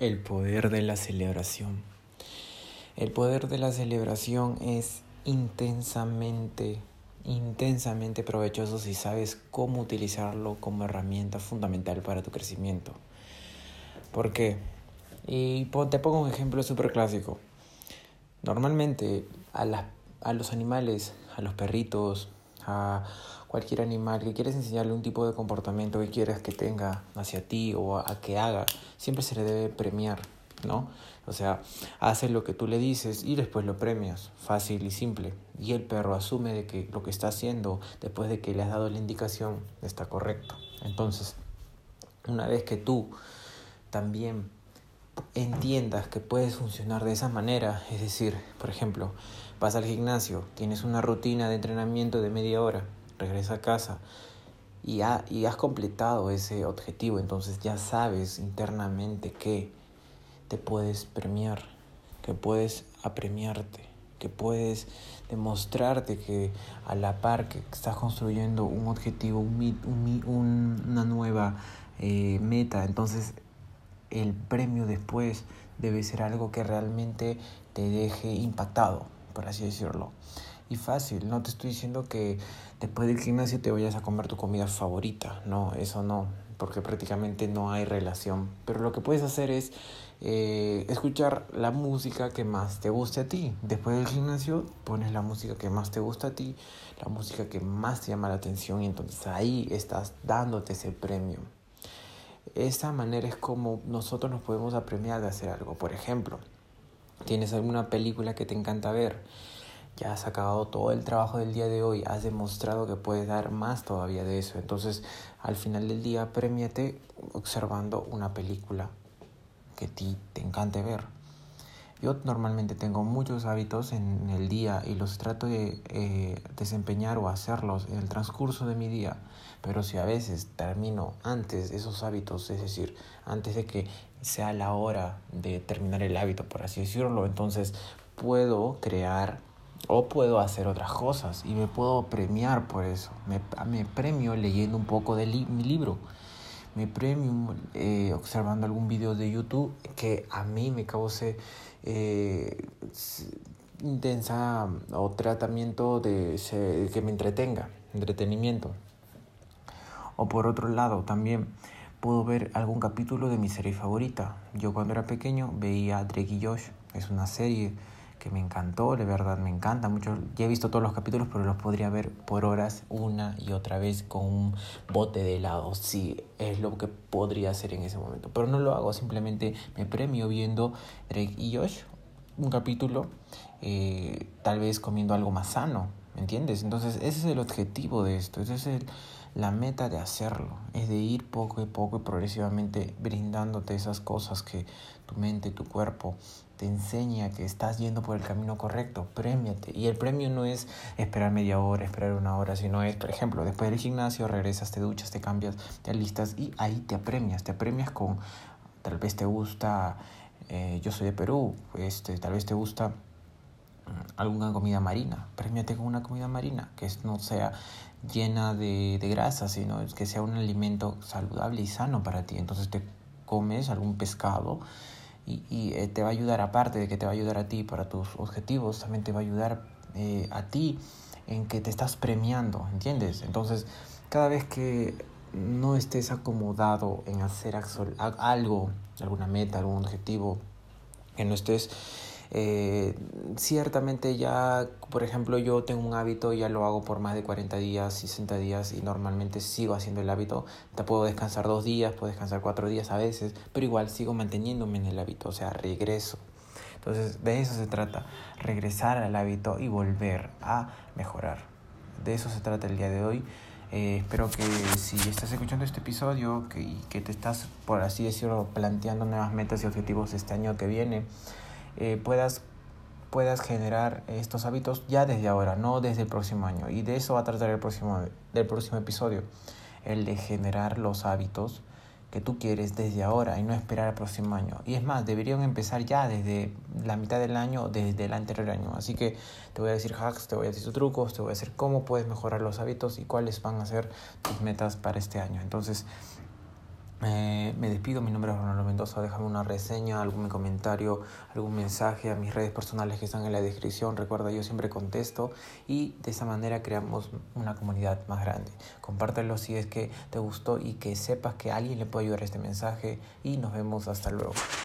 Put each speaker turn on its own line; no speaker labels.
El poder de la celebración. El poder de la celebración es intensamente, intensamente provechoso si sabes cómo utilizarlo como herramienta fundamental para tu crecimiento. ¿Por qué? Y te pongo un ejemplo súper clásico. Normalmente a, a los animales, a los perritos, a cualquier animal que quieres enseñarle un tipo de comportamiento que quieras que tenga hacia ti o a, que haga, siempre se le debe premiar, ¿no? O sea, hace lo que tú le dices y después lo premias, fácil y simple. Y el perro asume de que lo que está haciendo después de que le has dado la indicación está correcto. Entonces, una vez que tú también entiendas que puedes funcionar de esa manera, es decir, por ejemplo, vas al gimnasio, tienes una rutina de entrenamiento de media hora regresa a casa y, y has completado ese objetivo, entonces ya sabes internamente que te puedes premiar, que puedes apremiarte, que puedes demostrarte que a la par que estás construyendo un objetivo, un, una nueva eh, meta, entonces el premio después debe ser algo que realmente te deje impactado, por así decirlo y fácil. No te estoy diciendo que después del gimnasio te vayas a comer tu comida favorita. No, eso no, porque prácticamente no hay relación. Pero lo que puedes hacer es eh, escuchar la música que más te guste a ti. Después del gimnasio pones la música que más te gusta a ti, la música que más te llama la atención y entonces ahí estás dándote ese premio. Esa manera es como nosotros nos podemos apremiar de hacer algo. Por ejemplo, tienes alguna película que te encanta ver ya has acabado todo el trabajo del día de hoy, has demostrado que puedes dar más todavía de eso. Entonces, al final del día, premiate observando una película que a ti te encante ver. Yo normalmente tengo muchos hábitos en el día y los trato de eh, desempeñar o hacerlos en el transcurso de mi día. Pero si a veces termino antes esos hábitos, es decir, antes de que sea la hora de terminar el hábito, por así decirlo, entonces puedo crear o puedo hacer otras cosas y me puedo premiar por eso. Me premio leyendo un poco de mi libro. Me premio eh, observando algún video de YouTube que a mí me cause eh, intensa o tratamiento de, que me entretenga, entretenimiento. O por otro lado, también puedo ver algún capítulo de mi serie favorita. Yo cuando era pequeño veía Drake y Josh. Es una serie que me encantó, de verdad me encanta mucho. Ya he visto todos los capítulos, pero los podría ver por horas una y otra vez con un bote de helado. Sí, es lo que podría hacer en ese momento. Pero no lo hago, simplemente me premio viendo Drake y Josh un capítulo, eh, tal vez comiendo algo más sano, ¿me entiendes? Entonces ese es el objetivo de esto, esa es la meta de hacerlo, es de ir poco a poco y progresivamente brindándote esas cosas que tu mente, tu cuerpo te enseña que estás yendo por el camino correcto, premiate. Y el premio no es esperar media hora, esperar una hora, sino es, por ejemplo, después del gimnasio regresas, te duchas, te cambias, te alistas y ahí te apremias, te apremias con, tal vez te gusta, eh, yo soy de Perú, este, tal vez te gusta alguna comida marina, premiate con una comida marina, que no sea llena de, de grasa, sino que sea un alimento saludable y sano para ti. Entonces te comes algún pescado, y, y eh, te va a ayudar, aparte de que te va a ayudar a ti para tus objetivos, también te va a ayudar eh, a ti en que te estás premiando, ¿entiendes? Entonces, cada vez que no estés acomodado en hacer algo, alguna meta, algún objetivo, que no estés eh, ciertamente ya, por ejemplo, yo tengo un hábito, ya lo hago por más de 40 días, 60 días y normalmente sigo haciendo el hábito. Te puedo descansar dos días, puedo descansar cuatro días a veces, pero igual sigo manteniéndome en el hábito, o sea, regreso. Entonces, de eso se trata, regresar al hábito y volver a mejorar. De eso se trata el día de hoy. Eh, espero que si estás escuchando este episodio que, y que te estás, por así decirlo, planteando nuevas metas y objetivos este año que viene, eh, puedas, puedas generar estos hábitos ya desde ahora, no desde el próximo año. Y de eso va a tratar el próximo, del próximo episodio, el de generar los hábitos que tú quieres desde ahora y no esperar al próximo año. Y es más, deberían empezar ya desde la mitad del año, desde el anterior año. Así que te voy a decir hacks, te voy a decir trucos, te voy a decir cómo puedes mejorar los hábitos y cuáles van a ser tus metas para este año. Entonces, me despido, mi nombre es Ronaldo Mendoza, déjame una reseña, algún comentario, algún mensaje a mis redes personales que están en la descripción, recuerda yo siempre contesto y de esa manera creamos una comunidad más grande. Compártelo si es que te gustó y que sepas que alguien le puede ayudar este mensaje y nos vemos hasta luego.